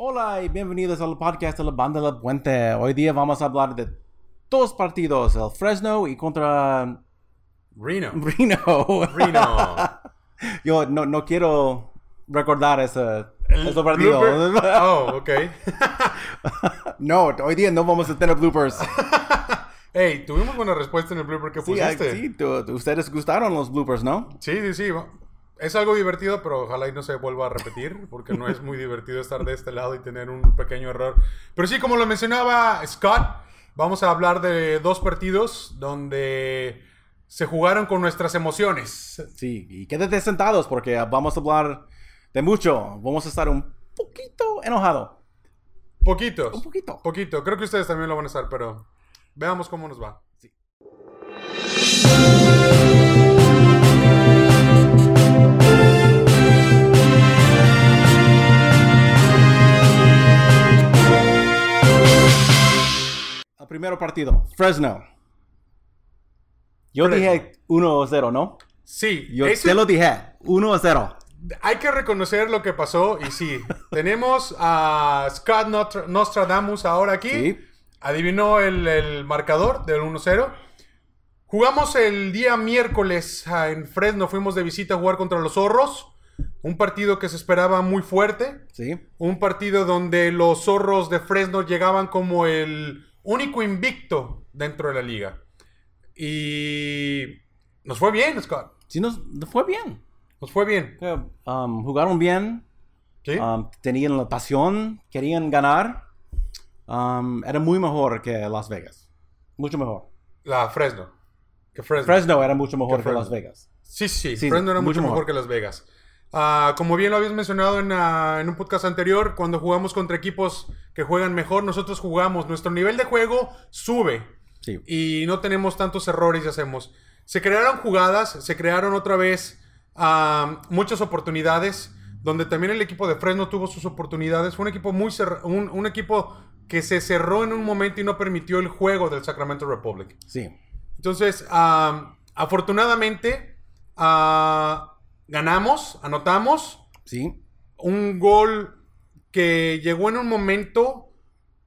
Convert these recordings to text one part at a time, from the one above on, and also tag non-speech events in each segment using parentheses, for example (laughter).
Hola y bienvenidos al podcast de la banda del puente. Hoy día vamos a hablar de dos partidos, el Fresno y contra Reno. Reno. Reno. (laughs) Yo no, no quiero recordar ese, ese partido. blooper- (laughs) Oh, ok. no, hoy día no vamos a tener bloopers. (laughs) Hey, tuvimos buena respuesta en el blooper que Sí, pusiste. sí, ustedes gustaron los bloopers, ¿no? Sí, sí, sí. Es algo divertido, pero ojalá y no se vuelva a repetir, porque no es muy divertido estar de este lado y tener un pequeño error. Pero sí, como lo mencionaba Scott, vamos a hablar de dos partidos donde se jugaron con nuestras emociones. Sí, y quédate sentados porque vamos a hablar de mucho. Vamos a estar un poquito enojado. Poquitos. Un poquito. Poquito. Creo que ustedes también lo van a estar, pero veamos cómo nos va. El primer partido, Fresno. Yo Fresno. dije 1-0, ¿no? Sí, Yo ese- te lo dije, 1-0. Hay que reconocer lo que pasó y sí, (laughs) tenemos a Scott Nostra- Nostradamus ahora aquí. Sí. Adivinó el, el marcador del 1-0. Jugamos el día miércoles ah, en Fresno, fuimos de visita a jugar contra los zorros. Un partido que se esperaba muy fuerte. Sí. Un partido donde los zorros de Fresno llegaban como el único invicto dentro de la liga. Y nos fue bien, Scott. Sí, nos fue bien. Nos fue bien. Um, jugaron bien, ¿Sí? um, tenían la pasión, querían ganar. Um, era muy mejor que Las Vegas. Mucho mejor. La Fresno. Que Fresno. Fresno era mucho mejor Que. Las Vegas. Sí, sí, Sí, Fresno era mucho mucho mejor, mejor. que Las Vegas. Ah, como bien lo habías mencionado en, ah, en un podcast anterior, cuando jugamos contra equipos que juegan mejor, nosotros jugamos. Nuestro nivel de juego sube Sí. y no tenemos tantos errores y hacemos. Se crearon jugadas, se crearon otra vez ah, muchas oportunidades, donde también el equipo de Fresno tuvo sus oportunidades. Fue un equipo muy un, un equipo que se cerró en un momento y no permitió el juego del Sacramento Republic. Sí. Entonces, afortunadamente, ganamos, anotamos Sí. un gol que llegó en un momento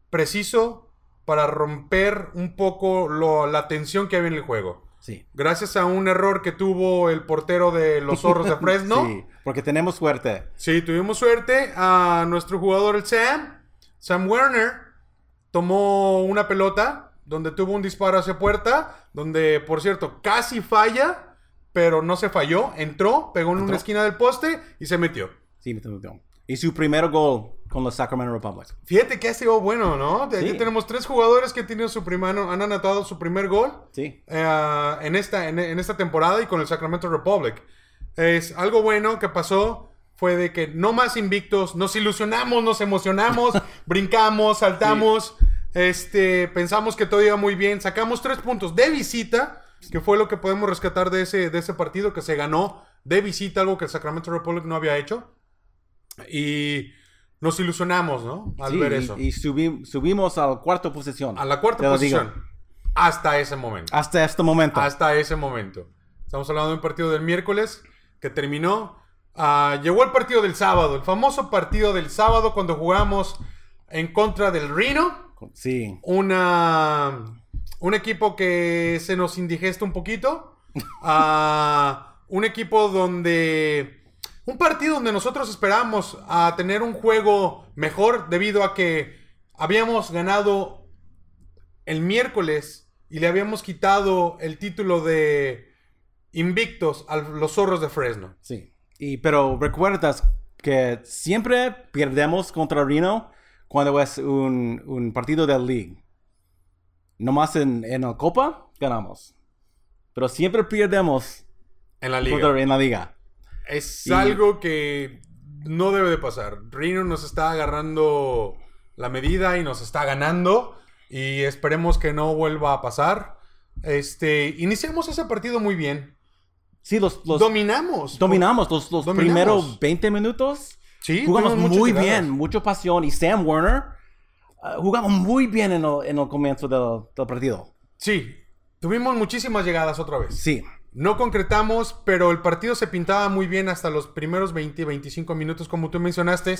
preciso para romper un poco lo- la tensión que había en el juego. Sí. Gracias a un error que tuvo el portero de los zorros de (laughs) Fresno. Sí, porque tenemos suerte. Sí, tuvimos suerte. A nuestro jugador, el Sam, Sam Werner, tomó una pelota donde tuvo un disparo hacia puerta, donde, por cierto, casi falla, pero no se falló. Entró, pegó en una Entró. esquina del poste y se metió. Sí, me tengo- Y su primer gol con los Sacramento Republic. Fíjate que ha sido bueno, ¿no? De- Sí. Aquí tenemos tres jugadores que tienen su primer, han anotado su primer gol Sí. eh, en, esta, en, en esta temporada y con el Sacramento Republic. Es algo bueno que pasó fue de que no más invictos, nos ilusionamos, nos emocionamos, (laughs) brincamos, saltamos, este, pensamos que todo iba muy bien, sacamos tres puntos de visita, que fue lo que podemos rescatar de ese, de ese partido que se ganó de visita, algo que el Sacramento Republic no había hecho. Y nos ilusionamos, ¿no? Al Sí, ver eso. Y, subi- subimos a la cuarta posición. a la cuarta digo. posición. Hasta ese momento. Hasta este momento. Hasta ese momento. Estamos hablando de un partido del miércoles que terminó. Ah, llegó el partido del sábado, el famoso partido del sábado cuando jugamos en contra del Reno. Sí. Una, un equipo que se nos indigesta un poquito. (laughs) Ah, un equipo donde... Un partido donde nosotros esperábamos a tener un juego mejor debido a que habíamos ganado el miércoles y le habíamos quitado el título de invictos a los zorros de Fresno. Sí. Y, pero recuerdas que siempre perdemos contra Reno cuando es un, un partido de League. Nomás en, en la Copa ganamos. Pero siempre perdemos En la liga. contra- en la Liga. Es Y- algo que no debe de pasar. Reno nos está agarrando la medida y nos está ganando. Y esperemos que no vuelva a pasar. Este, iniciamos ese partido muy bien. Sí, los, los dominamos. dominamos los, los Dominamos. primeros 20 minutos. Sí, jugamos muy bien, mucha pasión. Y Sam Werner ah, jugamos muy bien en el, en el comienzo del, del partido. Sí, tuvimos muchísimas llegadas otra vez. Sí, No concretamos, pero el partido se pintaba muy bien hasta los primeros 20, 25 minutos, como tú mencionaste.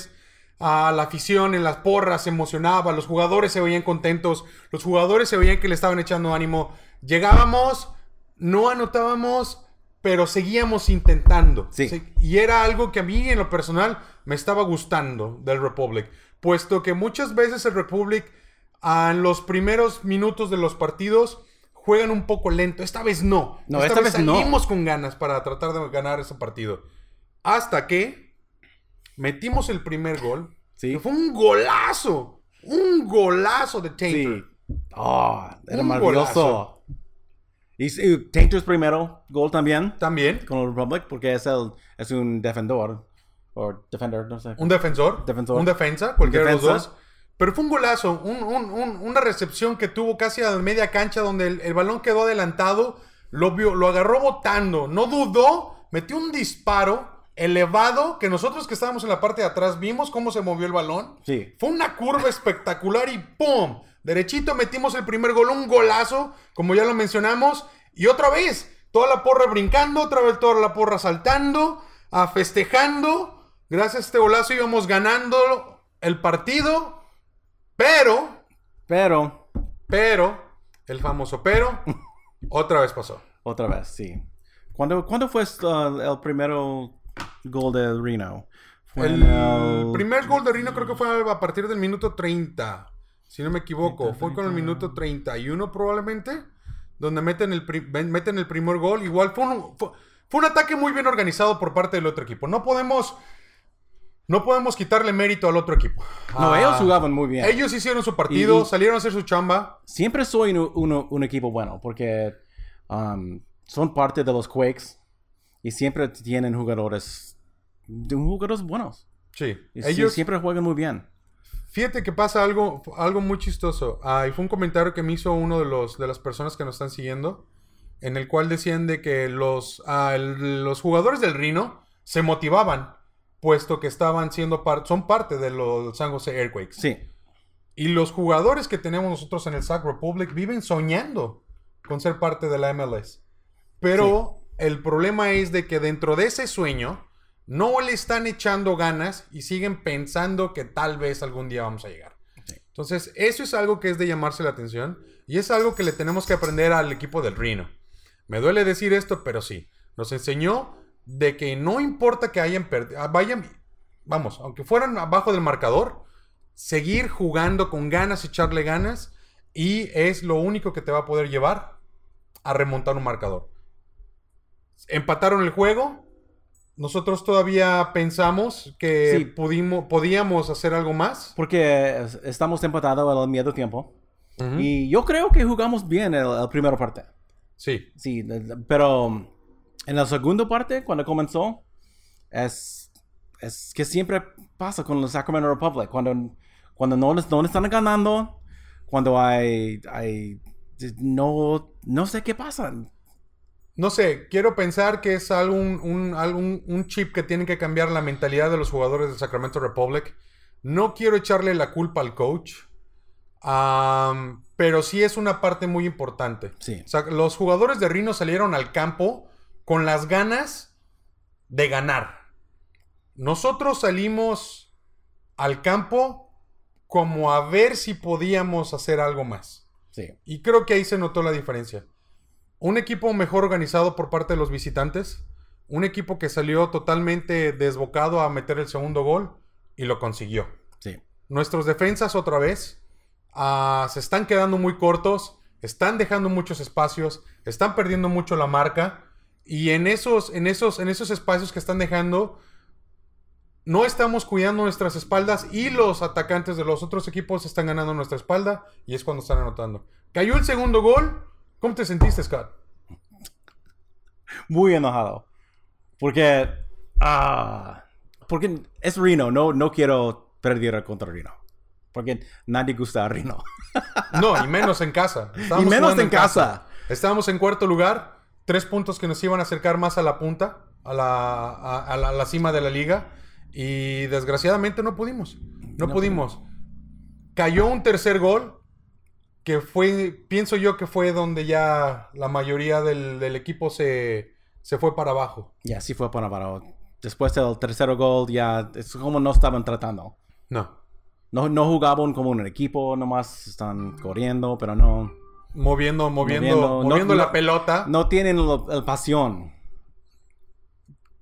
a la afición en las porras se emocionaba, los jugadores se veían contentos, los jugadores se veían que le estaban echando ánimo. Llegábamos, no anotábamos, pero seguíamos intentando. Sí. Y era algo que a mí en lo personal me estaba gustando del Republic, puesto que muchas veces el Republic ah, en los primeros minutos de los partidos juegan un poco lento. Esta vez no. No, esta vez no. salimos con ganas para tratar de ganar ese partido. Hasta que metimos el primer gol. Sí. que fue un golazo. Un golazo de Tainter. Sí. Oh, era Un maravilloso. golazo. Y, y Tainter's primero gol también También. con el Republic porque es, el, es un defensor. O defender, no sé. Un defensor. Defensor. Un defensa, cualquiera de los dos. Pero fue un golazo, un- un- un- una recepción que tuvo casi a media cancha donde el, el balón quedó adelantado, lo, vio, lo agarró botando, no dudó, metió un disparo elevado que nosotros que estábamos en la parte de atrás vimos cómo se movió el balón. Sí. Fue una curva espectacular y ¡pum! Derechito metimos el primer gol, un golazo, como ya lo mencionamos. Y otra vez, toda la porra brincando, otra vez toda la porra saltando, ah, festejando. Gracias a este golazo íbamos ganando el partido. Pero, Pero, pero, el famoso pero, (laughs) otra vez pasó. otra vez, sí. ¿Cuándo, ¿cuándo fue uh, el primero gol de Reno? Fue El primer gol de Rino creo que fue a partir del minuto 30, si no me equivoco. Fue con el minuto 31 probablemente, donde meten el, meten el primer gol. Igual fue un, fue, fue un ataque muy bien organizado por parte del otro equipo. No podemos, no podemos quitarle mérito al otro equipo. No, Ah, ellos jugaban muy bien. Ellos hicieron su partido, Y- y- salieron a hacer su chamba. Siempre soy un, un- un equipo bueno porque um, son parte de los Quakes y siempre tienen jugadores, jugadores buenos. Sí, Y sí, ellos siempre juegan muy bien. Fíjate que pasa algo, algo muy chistoso. Ah, y fue un comentario que me hizo uno de, los, de las personas que nos están siguiendo, en el cual decían de que los, ah, el- los jugadores del Rino se motivaban, puesto que estaban siendo son parte de los San Jose Earthquakes. Sí, Y los jugadores que tenemos nosotros en el Sac Republic viven soñando con ser parte de la MLS. Pero el problema es de que dentro de ese sueño no le están echando ganas y siguen pensando que tal vez algún día vamos a llegar. Sí. Entonces, eso es algo que es de llamarse la atención y es algo que le tenemos que aprender al equipo del Rino. Me duele decir esto, pero sí. Nos enseñó de que no importa que hayan perdido, vayan, vamos, aunque fueran abajo del marcador, seguir jugando con ganas, echarle ganas, y es lo único que te va a poder llevar a remontar un marcador. Empataron el juego. Nosotros todavía pensamos que Sí. pudimos, podíamos hacer algo más. porque es- estamos empatados al medio tiempo. Ujú. Y yo creo que jugamos bien el, el primera parte. Sí, Sí, pero en la segunda parte, cuando comenzó, es, es que siempre pasa con los Sacramento Republic. Cuando, cuando no, les- no están ganando, cuando hay, hay no, no sé qué pasa. No sé, quiero pensar que es algún, un, algún- un chip que tiene que cambiar la mentalidad de los jugadores de Sacramento Republic. No quiero echarle la culpa al coach, am, pero sí es una parte muy importante. Sí. O sea, los jugadores de Rino salieron al campo con las ganas de ganar. Nosotros salimos al campo como a ver si podíamos hacer algo más. Sí. Y creo que ahí se notó la diferencia. Un equipo mejor organizado por parte de los visitantes. Un equipo que salió totalmente desbocado a meter el segundo gol y lo consiguió. Sí. Nuestros defensas otra vez ah, se están quedando muy cortos, están dejando muchos espacios, están perdiendo mucho la marca y en esos, en esos, en esos espacios que están dejando no estamos cuidando nuestras espaldas y los atacantes de los otros equipos están ganando nuestra espalda y es cuando están anotando. Cayó el segundo gol. ¿Cómo te sentiste, Scott? Muy enojado. Porque. Ah, porque es Reno. No, no quiero perder contra Reno. Porque nadie gusta a Reno. No, y menos en casa. Estábamos Y menos en casa. Estábamos en cuarto lugar, tres puntos que nos iban a acercar más a la punta, a la, a, a la, a la cima de la liga. Y desgraciadamente no pudimos. No, No pudimos. Cayó un tercer gol, que fue, pienso yo que fue donde ya la mayoría del, del equipo se, se fue para abajo. Y así fue para abajo. Después del tercer gol, ya es como no estaban tratando. No. No, no jugaban como un equipo, nomás están corriendo, pero no. Moviendo, moviendo, Moviendo, moviendo, no- la no- pelota. No tienen el pasión.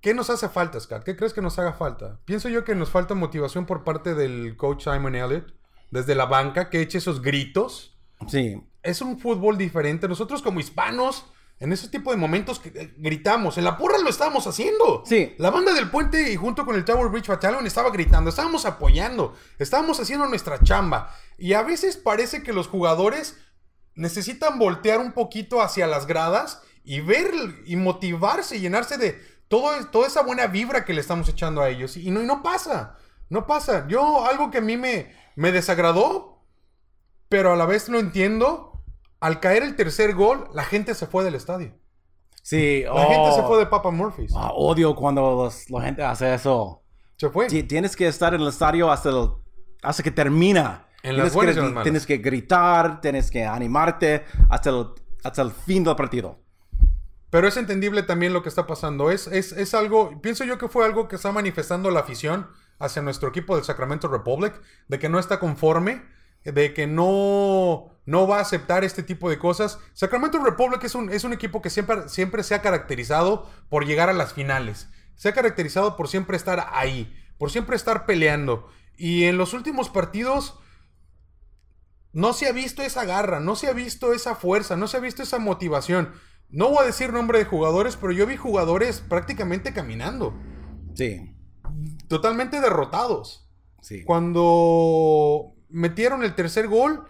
¿Qué nos hace falta, Scott? ¿Qué crees que nos haga falta? Pienso yo que nos falta motivación por parte del coach Simon Elliott, desde la banca, que eche esos gritos. Sí, Es un fútbol diferente. Nosotros como hispanos, en ese tipo de momentos eh, gritamos. En la porra lo estábamos haciendo. Sí. La banda del puente y junto con el Tower Bridge Battalion estaba gritando, estábamos apoyando, estábamos haciendo nuestra chamba. Y a veces parece que los jugadores necesitan voltear un poquito hacia las gradas y ver y motivarse y llenarse de todo, toda esa buena vibra que le estamos echando a ellos. Y no, y no pasa, no pasa. Yo, algo que a mí me, me desagradó, pero a la vez lo entiendo, al caer el tercer gol, la gente se fue del estadio. sí. La oh, gente se fue de Papa Murphy's. ah, odio cuando los- la gente hace eso. Se fue. Ti- Tienes que estar en el estadio hasta, el- hasta que termina. En tienes, que, en tienes que gritar, tienes que animarte hasta el, hasta el fin del partido. Pero es entendible también lo que está pasando. Es, es, es algo, pienso yo que fue algo que está manifestando la afición hacia nuestro equipo del Sacramento Republic, de que no está conforme, de que no, no va a aceptar este tipo de cosas. Sacramento Republic es un, es un equipo que siempre, siempre se ha caracterizado por llegar a las finales. Se ha caracterizado por siempre estar ahí, por siempre estar peleando. Y en los últimos partidos no se ha visto esa garra, no se ha visto esa fuerza, no se ha visto esa motivación. No voy a decir nombre de jugadores, pero yo vi jugadores prácticamente caminando, Sí, totalmente derrotados. sí. Cuando metieron el tercer gol,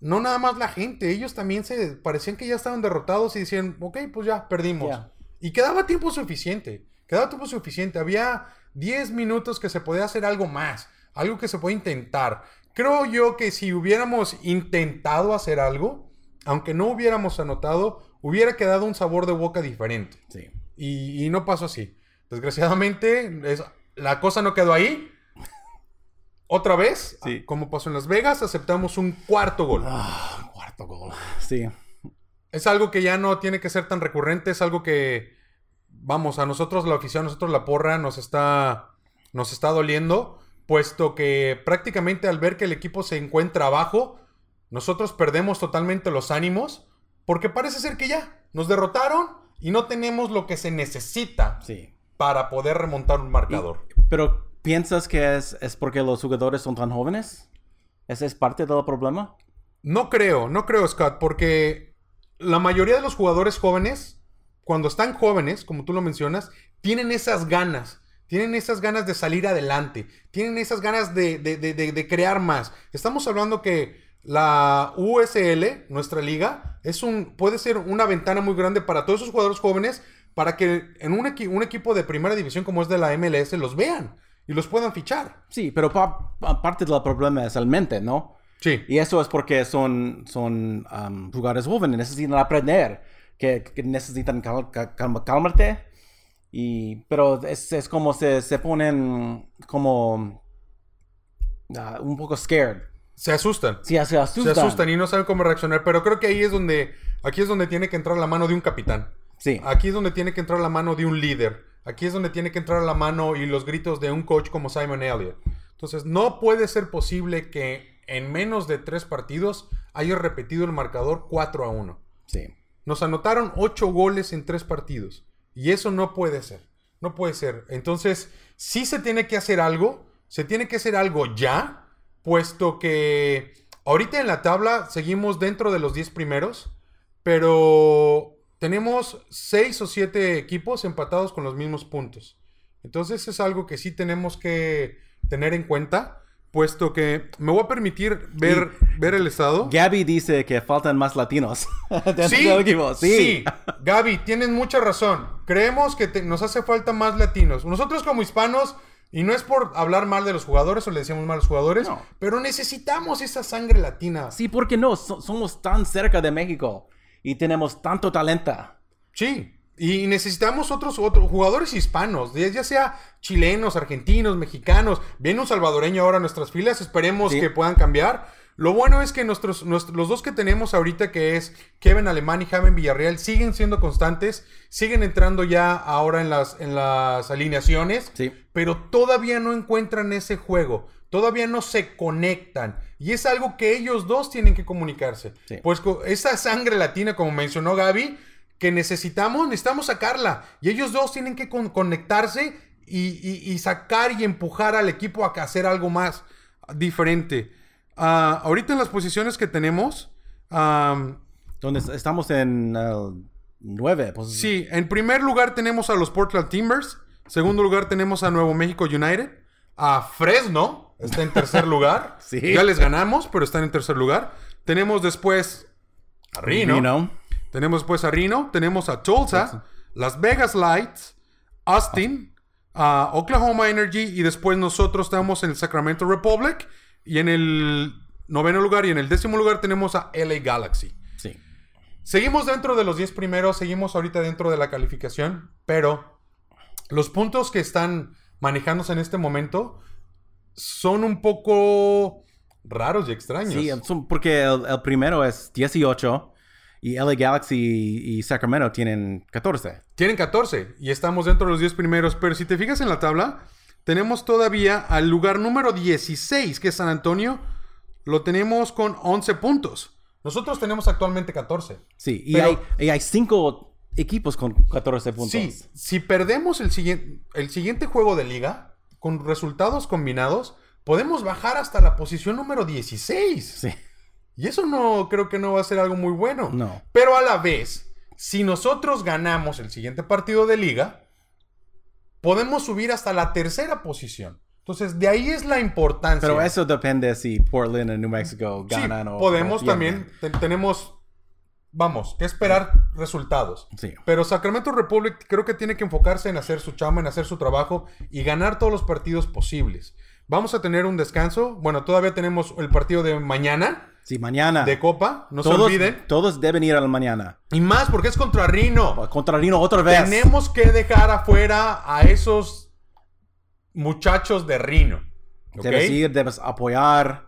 no nada más la gente, ellos también se parecían que ya estaban derrotados y decían, ok, pues ya, perdimos. Y quedaba tiempo suficiente, quedaba tiempo suficiente. Había 10 minutos que se podía hacer algo más, algo que se puede intentar. Creo yo que si hubiéramos intentado hacer algo, aunque no hubiéramos anotado, hubiera quedado un sabor de boca diferente. sí. Y, y no pasó así. Desgraciadamente, es- la cosa no quedó ahí. Otra vez, Sí. como pasó en Las Vegas, aceptamos un cuarto gol. Ah, cuarto gol. Sí. Es algo que ya no tiene que ser tan recurrente, es algo que, vamos, a nosotros la afición, a nosotros la porra nos está, nos está doliendo, puesto que prácticamente al ver que el equipo se encuentra abajo, nosotros perdemos totalmente los ánimos, porque parece ser que ya nos derrotaron y no tenemos lo que se necesita Sí. para poder remontar un marcador. Pero ¿piensas que es, es porque los jugadores son tan jóvenes? ¿Ese es parte del problema? No creo, no creo, Scott, porque la mayoría de los jugadores jóvenes, cuando están jóvenes, como tú lo mencionas, tienen esas ganas. Tienen esas ganas de salir adelante. Tienen esas ganas de, de- de- de- crear más. Estamos hablando que la USL, nuestra liga, es un, puede ser una ventana muy grande para todos esos jugadores jóvenes para que en un, equi- un equipo de primera división como es de la MLS los vean y los puedan fichar. Sí, pero pa- pa- parte del problema es el mente, ¿no? Sí. Y eso es porque son, son um, jugadores jóvenes, necesitan aprender, que, que necesitan cal- cal- calma- calmarte. Y, pero es, es como se, se ponen como ah, un poco scared. Se asustan. Sí, se asustan. Se asustan y no saben cómo reaccionar. Pero creo que ahí es donde, aquí es donde tiene que entrar la mano de un capitán. Sí, Aquí es donde tiene que entrar la mano de un líder. Aquí es donde tiene que entrar la mano y los gritos de un coach como Simon Elliott. Entonces, no puede ser posible que en menos de tres partidos haya repetido el marcador 4 a 1. sí. Nos anotaron 8 goles en tres partidos. Y eso no puede ser. No puede ser. Entonces, sí se tiene que hacer algo. Se tiene que hacer algo ya. Puesto que ahorita en la tabla seguimos dentro de los 10 primeros. Pero tenemos 6 o 7 equipos empatados con los mismos puntos. Entonces es algo que sí tenemos que tener en cuenta. Puesto que me voy a permitir ver, ver el estado. Gabby dice que faltan más latinos (laughs) Sí, equipo. sí. Sí. Gaby, tienes mucha razón. Creemos que te- nos hace falta más latinos. Nosotros como hispanos, y no es por hablar mal de los jugadores o le decimos mal a los jugadores, No. pero necesitamos esa sangre latina. Sí, ¿por qué no? So- somos tan cerca de México y tenemos tanto talento. Sí. Y necesitamos otros, otros jugadores hispanos, ya sea chilenos, argentinos, mexicanos. Viene un salvadoreño ahora a nuestras filas, esperemos Sí. que puedan cambiar. Lo bueno es que nuestros, nuestros- los dos que tenemos ahorita, que es Kevin Alemán y Javen Villarreal, siguen siendo constantes, siguen entrando ya ahora en las, en las alineaciones, Sí. pero todavía no encuentran ese juego. todavía no se conectan. Y es algo que ellos dos tienen que comunicarse. Sí. Pues esa sangre latina, como mencionó Gaby, que necesitamos, necesitamos sacarla. Y ellos dos tienen que con- conectarse y, y- y sacar y empujar al equipo a hacer algo más diferente. Ah, ahorita en las posiciones que tenemos, am, Donde es- estamos en el 9. Pues, Sí, en primer lugar tenemos a los Portland Timbers. Segundo lugar tenemos a Nuevo México United. A Fresno está en tercer (laughs) lugar. Sí. Ya les ganamos, pero están en tercer lugar. Tenemos después a Reno. Reno. Tenemos después a Reno. Tenemos a Tulsa. Las Vegas Lights. Austin. a Oklahoma Energy. Y después nosotros estamos en el Sacramento Republic. Y en el noveno lugar y en el décimo lugar tenemos a LA Galaxy. Sí. Seguimos dentro de los 10 primeros, seguimos ahorita dentro de la calificación, pero los puntos que están manejándose en este momento son un poco raros y extraños. Sí, porque el, el primero es 18 y LA Galaxy y Sacramento tienen 14. Tienen 14 y estamos dentro de los 10 primeros, pero si te fijas en la tabla, tenemos todavía al lugar número 16, que es San Antonio, lo tenemos con 11 puntos. Nosotros tenemos actualmente 14. Sí, y, Pero- hay, y hay cinco equipos con 14 puntos. Sí, si perdemos el siguiente, el siguiente juego de liga, con resultados combinados, podemos bajar hasta la posición número 16. Sí. Y eso no creo que no va a ser algo muy bueno. No. Pero a la vez, si nosotros ganamos el siguiente partido de liga, podemos subir hasta la tercera posición. Entonces, de ahí es la importancia. Pero eso depende si Portland y New Mexico Sí, ganan o podemos o también, te- tenemos, vamos, que esperar resultados. Sí. Pero Sacramento Republic creo que tiene que enfocarse en hacer su chamba, en hacer su trabajo y ganar todos los partidos posibles. Vamos a tener un descanso. Bueno, todavía tenemos el partido de mañana Sí, mañana. de Copa. No se todos, olviden. todos deben ir al mañana. Y más porque es contra Rino. Contra Rino otra vez. Tenemos que dejar afuera a esos muchachos de Rino. ¿ok? Debes ir, debes apoyar.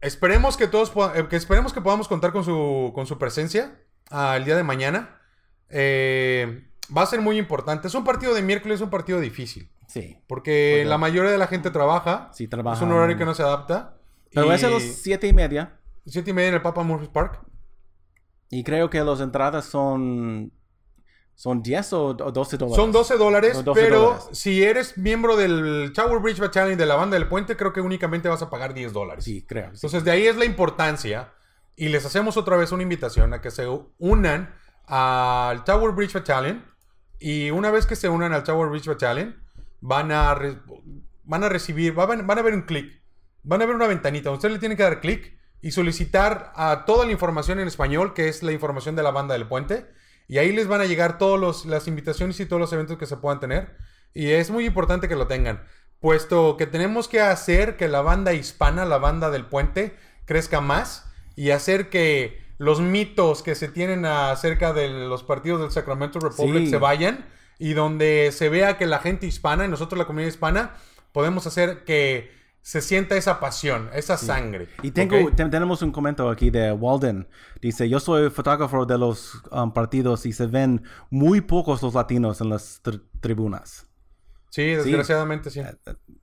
Esperemos que todos eh, que esperemos que podamos contar con su, con su presencia ah, el día de mañana. Eh, va a ser muy importante. Es un partido de miércoles, es un partido difícil. Sí. Porque la mayoría de la gente trabaja. Sí, trabajan. Es un horario que no se adapta. Pero y es a las siete y media. siete y media en el Papa Murphy Park. Y creo que las entradas son. ¿Son 10 o, o 12 dólares? Son 12 dólares, Son 12 pero dólares. si eres miembro del Tower Bridge Battalion de la banda del puente, creo que únicamente vas a pagar 10 dólares. Sí, creo. sí. Entonces, de ahí es la importancia. Y les hacemos otra vez una invitación a que se unan al Tower Bridge Battalion. Y una vez que se unan al Tower Bridge Battalion, van a, re- van a recibir, van a, van a ver un clic. Van a ver una ventanita. Usted le tiene que dar clic y solicitar a toda la información en español, que es la información de la banda del puente. Y ahí les van a llegar todas las invitaciones y todos los eventos que se puedan tener. Y es muy importante que lo tengan, puesto que tenemos que hacer que la banda hispana, la banda del puente, crezca más y hacer que los mitos que se tienen acerca de los partidos del Sacramento Republic Sí. se vayan y donde se vea que la gente hispana y nosotros la comunidad hispana podemos hacer que se sienta esa pasión, esa sangre. Y tengo, tenemos un comentario aquí de Walden. Dice, yo soy fotógrafo de los um, partidos y se ven muy pocos los latinos en las tri- tribunas. Sí, desgraciadamente sí.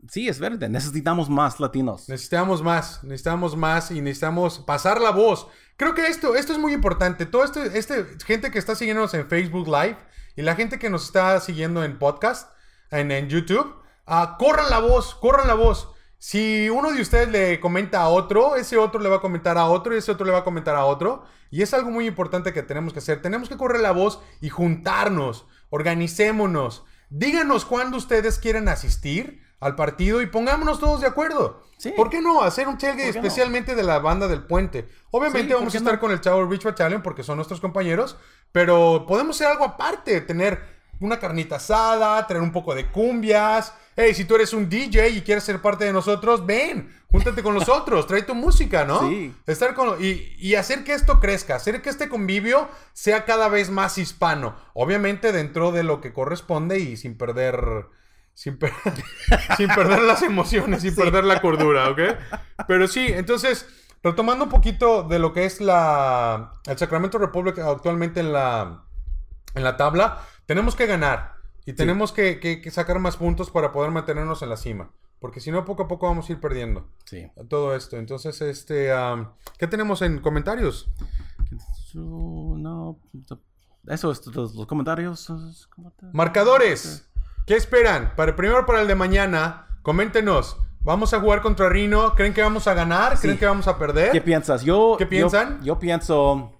Sí, es verdad. Necesitamos más latinos. Necesitamos más, necesitamos más y necesitamos pasar la voz. Creo que esto, esto es muy importante. Todo este, este gente que está siguiéndonos en Facebook Live y la gente que nos está siguiendo en podcast, en, en YouTube, ah, corran la voz, corran la voz. Si uno de ustedes le comenta a otro, ese otro le va a comentar a otro y ese otro le va a comentar a otro. Y es algo muy importante que tenemos que hacer. Tenemos que correr la voz y juntarnos, organicémonos. Díganos cuándo ustedes quieren asistir al partido y pongámonos todos de acuerdo. Sí. ¿Por qué no? Hacer un tailgate ¿Por qué no? especialmente de la banda del puente. Obviamente Sí, ¿por vamos a estar no? con el Tower Beach Battalion porque son nuestros compañeros, pero podemos hacer algo aparte, tener una carnita asada, tener un poco de cumbias. Hey, si tú eres un DJ y quieres ser parte de nosotros, ven, júntate con nosotros, trae tu música, ¿no? Sí. Estar con, y, y hacer que esto crezca, hacer que este convivio sea cada vez más hispano. Obviamente dentro de lo que corresponde y sin perder... Sin, per- (laughs) sin perder las emociones, sin perder la cordura, ¿ok? Pero sí, entonces, retomando un poquito de lo que es la, el Sacramento Republic actualmente en la, en la tabla, tenemos que ganar y tenemos que, que- que sacar más puntos para poder mantenernos en la cima, Porque si no, poco a poco vamos a ir perdiendo Sí. todo esto. Entonces, este, am, ¿qué tenemos en comentarios? No. Eso es todos los comentarios. ¿Cómo te- Marcadores. ¿Qué esperan? Para, primero para el de mañana, coméntenos. ¿Vamos a jugar contra Rino? ¿Creen que vamos a ganar? ¿Creen Sí. que vamos a perder? ¿Qué piensas? Yo, ¿Qué yo- piensan? Yo, pienso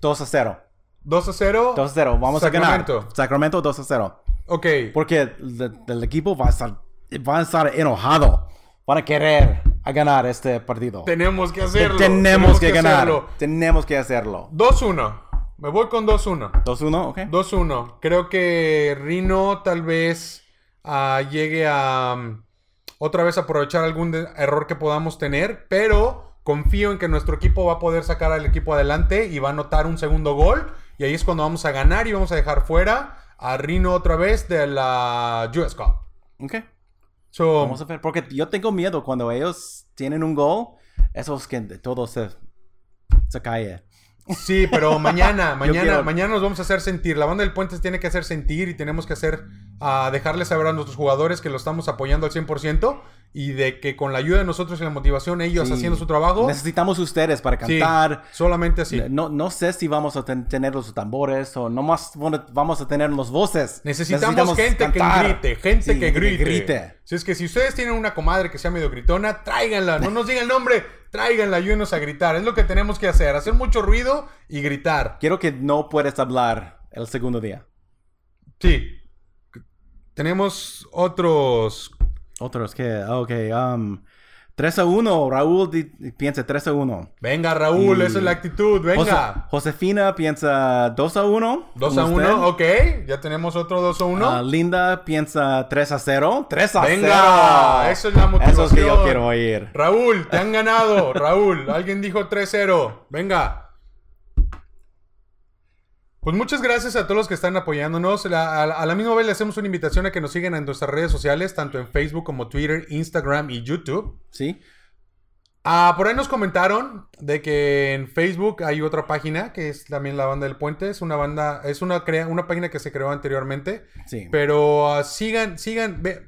2 a 0. 2 a 0. 2 a 0. Vamos Sacramento. a ganar. Sacramento 2 a 0. Ok. Porque el, el equipo va a estar, va a estar enojado. Van a querer a ganar este partido. Tenemos que hacerlo. Tenemos, que, ganar. hacerlo. Tenemos que hacerlo. 2-1. Me voy con 2-1. 2-1, ok. 2-1. Creo que Rino tal vez ah, llegue a mm, otra vez aprovechar algún error que podamos tener, pero confío en que nuestro equipo va a poder sacar al equipo adelante y va a anotar un segundo gol. Y ahí es cuando vamos a ganar y vamos a dejar fuera a Rino otra vez de la US Cup. Ok. So, Vamos a ver. Porque yo tengo miedo cuando ellos tienen un gol. Eso es que todo se, se cae. Sí, pero (laughs) mañana, mañana, mañana nos vamos a hacer sentir. La banda del puente tiene que hacer sentir y tenemos que hacer, a dejarles saber a nuestros jugadores que lo estamos apoyando al 100% y de que con la ayuda de nosotros y la motivación, ellos Sí. haciendo su trabajo, Necesitamos ustedes para sí, cantar. solamente así. No, no sé si vamos a ten- tener los tambores o nomás van- vamos a tener los voces. Necesitamos, gente cantar. que grite, gente Sí, que grite. grite. Si es que si ustedes tienen una comadre que sea medio gritona, tráiganla. No nos digan el nombre, tráiganla, ayúdenos a gritar. Es lo que tenemos que hacer, hacer mucho ruido y gritar. Quiero que no puedes hablar el segundo día. Sí. Tenemos otros Otros que, ok, um, 3 a 1. Raúl piensa 3 a 1. Venga, Raúl, Y- esa es la actitud. Venga. Jose- Josefina piensa 2 a 1. 2 a 1, ok. Ya tenemos otro 2 a 1. Ah, Linda piensa 3 a 0. 3 a Venga, 0. eso es la motivación. Eso es que yo quiero oír. Raúl, te han ganado. Raúl, alguien dijo 3-0. Venga. Pues muchas gracias a todos los que están apoyándonos. La- a, a la misma vez le hacemos una invitación a que nos sigan en nuestras redes sociales, tanto en Facebook como Twitter, Instagram y YouTube. ¿Sí? Ah, por ahí nos comentaron de que en Facebook hay otra página que es también la banda del puente. Es una banda, es una, crea- una página que se creó anteriormente. Sí. Pero ah, sigan, sigan, ve-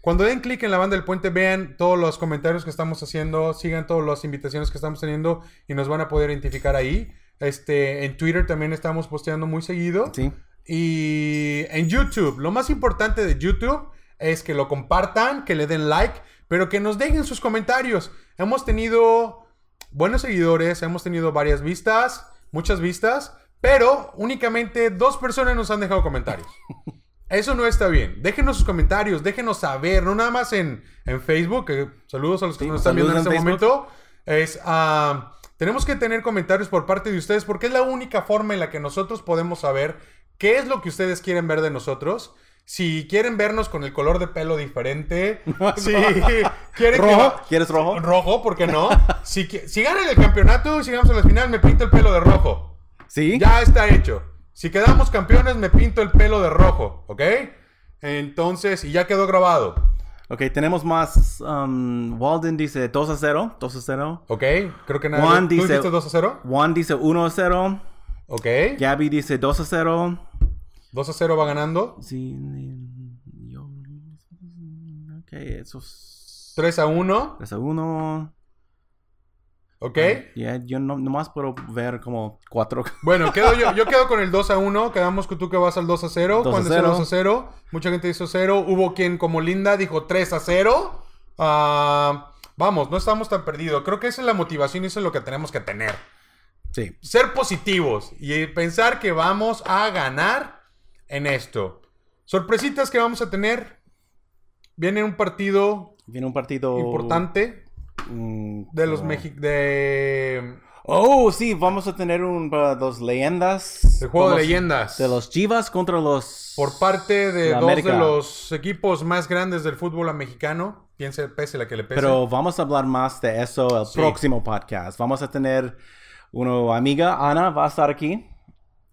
cuando den clic en la banda del puente, vean todos los comentarios que estamos haciendo, sigan todas las invitaciones que estamos teniendo y nos van a poder identificar ahí. Este, en Twitter también estamos posteando muy seguido. Sí. Y en YouTube, lo más importante de YouTube es que lo compartan, que le den like, pero que nos dejen sus comentarios. Hemos tenido buenos seguidores, hemos tenido varias vistas, muchas vistas, pero únicamente dos personas nos han dejado comentarios. (laughs) Eso no está bien. Déjenos sus comentarios, déjenos saber, no nada más en, en Facebook. que saludos a los que Sí, nos están viendo en este Facebook. momento. Es, ah, tenemos que tener comentarios por parte de ustedes porque es la única forma en la que nosotros podemos saber qué es lo que ustedes quieren ver de nosotros. Si quieren vernos con el color de pelo diferente, (laughs) si quieren que- ¿Rojo? ¿Quieres rojo? rojo, ¿por qué no? Si, si ganan el campeonato y llegamos a la final, me pinto el pelo de rojo. Sí. Ya está hecho. Si quedamos campeones, me pinto el pelo de rojo, ¿ok? Entonces, y ya quedó grabado. Ok, tenemos más. um, Walden dice 2 a 0. 2 a 0. ¿Ok? Creo que nada. Juan ¿Tú dice- dijiste 2 a 0? Juan dice 1 a 0. ¿Ok? Gabby dice 2 a 0. 2 a 0 va ganando. Sí. Yo. Ok, esos. 3 a 1. 3 a 1. ¿Ok? Ya, yo no, nomás puedo ver como 4. (laughs) Bueno, quedo yo, yo quedo con el 2 a 1. Quedamos que tú que vas al 2 a 0. 2 a Juan dice 0. 2 a 0. Mucha gente hizo 0. Hubo quien, como Linda, dijo 3 a 0. Ah, vamos, no estamos tan perdidos. Creo que esa es la motivación y eso es lo que tenemos que tener. Sí. Ser positivos y pensar que vamos a ganar en esto. Sorpresitas que vamos a tener. Viene un partido Viene un partido. importante mm, de los Mexi- de Oh, sí, vamos a tener un para dos leyendas. el juego de leyendas. De los Chivas contra los. por parte de dos América. de los equipos más grandes del fútbol mexicano. Piense, pese la que le pese. Pero vamos a hablar más de eso el Sí. próximo podcast. Vamos a tener una amiga, Ana, va a estar aquí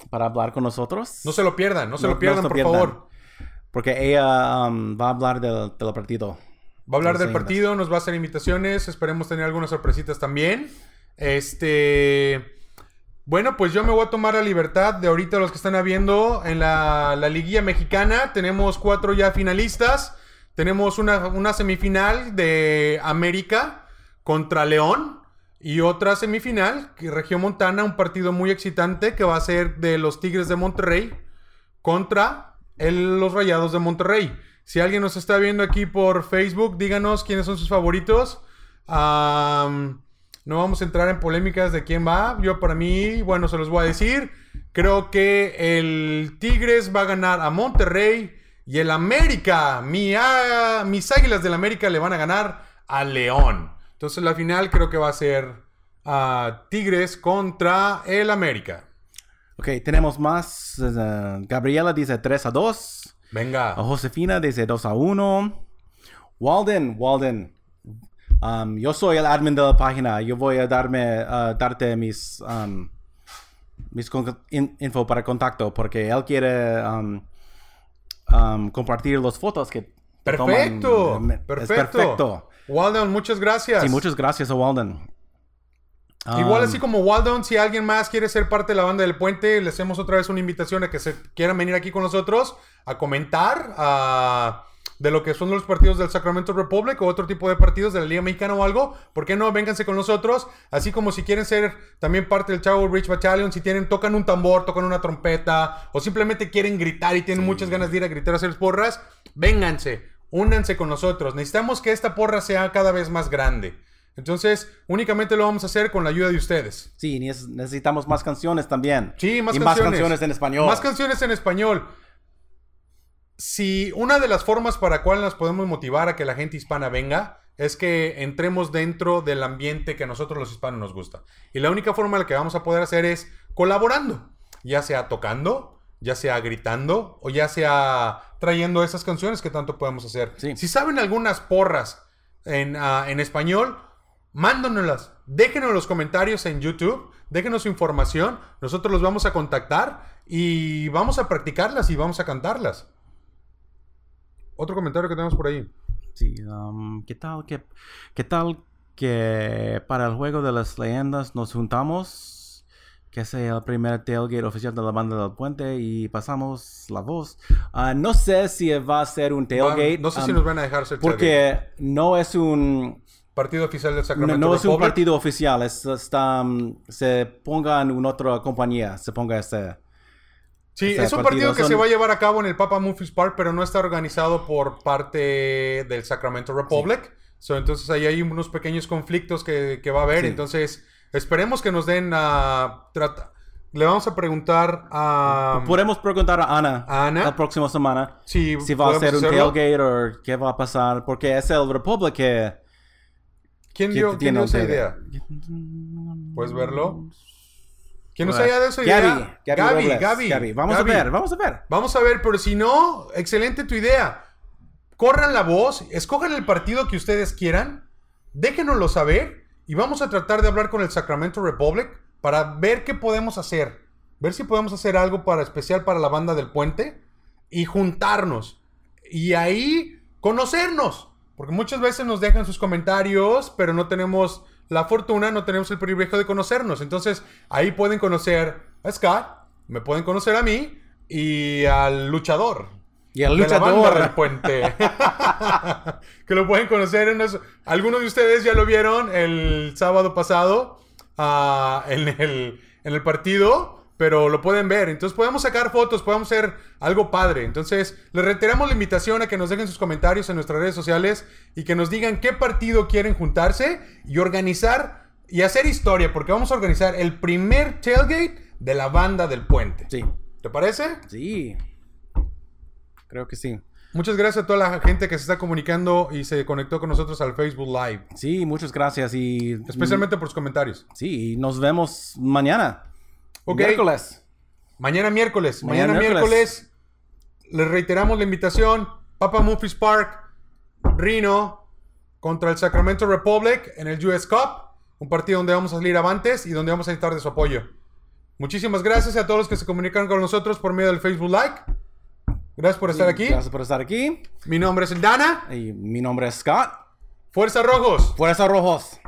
para hablar con nosotros. no se lo pierdan, no se No- lo pierdan, no se por pierdan. favor. Porque ella um, va a hablar del, del partido. Va a hablar del partido, nos va a hacer invitaciones, esperemos tener algunas sorpresitas también. Este, bueno, pues yo me voy a tomar la libertad de ahorita los que están viendo en la, la liguilla mexicana, tenemos cuatro ya finalistas. Tenemos una, una semifinal de América contra León. Y otra semifinal, Región Montana, un partido muy excitante que va a ser de los Tigres de Monterrey contra el- los Rayados de Monterrey. Si alguien nos está viendo aquí por Facebook, díganos quiénes son sus favoritos. No vamos a entrar en polémicas de quién va. Yo para mí, bueno, se los voy a decir. Creo que el Tigres va a ganar a Monterrey y el América, mi, mis Águilas del América le van a ganar a León. Entonces la final creo que va a ser ah, Tigres contra el América. Ok, tenemos más. eh, Gabriela dice 3 a 2. Venga. A Josefina dice 2 a 1. Walden, Walden. um, yo soy el admin de la página. Yo voy a darme, a darte mis, um, mis in- info para contacto porque él quiere um, compartir las fotos que que toman. Perfecto. Perfecto. Es perfecto. Waldon, muchas gracias. Sí, muchas gracias a Walden. Igual así como Waldon, si alguien más quiere ser parte de la banda del puente, le hacemos otra vez una invitación a que se quieran venir aquí con nosotros a comentar a- de lo que son los partidos del Sacramento Republic o otro tipo de partidos de la Liga Mexicana o algo. ¿Por qué no? Vénganse con nosotros. Así como si quieren ser también parte del Chavo Rich Battalion, si tienen, tocan un tambor, tocan una trompeta o simplemente quieren gritar y tienen muchas ganas de ir a gritar a hacer porras, vénganse, únanse con nosotros. Necesitamos que esta porra sea cada vez más grande. Entonces, únicamente lo vamos a hacer con la ayuda de ustedes. Sí, neces- necesitamos más canciones también. Sí, más y canciones. más canciones en español. Más canciones en español. Si una de las formas para cual nos podemos motivar a que la gente hispana venga es que entremos dentro del ambiente que a nosotros los hispanos nos gusta. Y la única forma en la que vamos a poder hacer es colaborando, ya sea tocando, ya sea gritando o ya sea trayendo esas canciones que tanto podemos hacer. Sí. Si saben algunas porras en, ah, en español, mándonoslas. Déjenos en los comentarios en YouTube. Déjenos su información. Nosotros los vamos a contactar y vamos a practicarlas y vamos a cantarlas. Otro comentario que tenemos por ahí. Sí, um, ¿qué tal que qué tal que para el juego de las leyendas nos juntamos? Que sea el primer tailgate oficial de la banda del puente y pasamos la voz. Ah, no sé si va a ser un tailgate. Va- no sé si um, nos van a dejar tailgate. porque no es un partido oficial del no, Sacramento no es un partido oficial. Es, está, um, se ponga en una otra compañía. Se ponga este. Sí, es un partido que son- se va a llevar a cabo en el Papa Murphy's Park, pero no está organizado por parte del Sacramento Republic. So, entonces ahí hay unos pequeños conflictos que, que va a haber. Sí. Entonces, esperemos que nos den a... trata- Le vamos a preguntar a... Podemos preguntar a Ana, ¿A Ana? la próxima semana si, si va a ser un hacerlo. tailgate o qué va a pasar. Porque es el Republic que. ¿Quién dio, quién dio esa idea? ¿Puedes verlo? ¿Quién Bueno, haya de esa Gaby? Gaby, Gaby, Robles, Gaby, Gaby. Vamos Gaby. a ver, vamos a ver. Vamos a ver, pero si no, excelente tu idea. Corran la voz, escojan el partido que ustedes quieran, déjenoslo saber y vamos a tratar de hablar con el Sacramento Republic para ver qué podemos hacer. Ver si podemos hacer algo para especial para la banda del puente y juntarnos. Y ahí conocernos. Porque muchas veces nos dejan sus comentarios, pero no tenemos la fortuna, no tenemos el privilegio de conocernos. Entonces, ahí pueden conocer a Scott, me pueden conocer a mí y al luchador. Y el de luchador. del puente. (laughs) que lo pueden conocer en. Algunos de ustedes ya lo vieron el sábado pasado ah, en, el, en el partido, pero lo pueden ver. Entonces podemos sacar fotos, podemos hacer algo padre. Entonces les reiteramos la invitación a que nos dejen sus comentarios en nuestras redes sociales y que nos digan qué partido quieren juntarse y organizar y hacer historia, porque vamos a organizar el primer tailgate de la banda del puente. Sí, ¿Te parece? sí. Creo que sí. Muchas gracias a toda la gente que se está comunicando y se conectó con nosotros al Facebook Live. Sí, muchas gracias y. Especialmente por los comentarios. Sí, y nos vemos mañana. Ok. Miércoles. Mañana miércoles. Mañana, Mañana miércoles. Les reiteramos la invitación. Papa Murphy's Park, Reno contra el Sacramento Republic en el US Cup. Un partido donde vamos a salir avantes y donde vamos a necesitar de su apoyo. Muchísimas gracias a todos los que se comunican con nosotros por medio del Facebook Live. Gracias por estar aquí. Gracias por estar aquí. Mi nombre es Dana. Y mi nombre es Scott. Fuerza Rojos. Fuerza Rojos.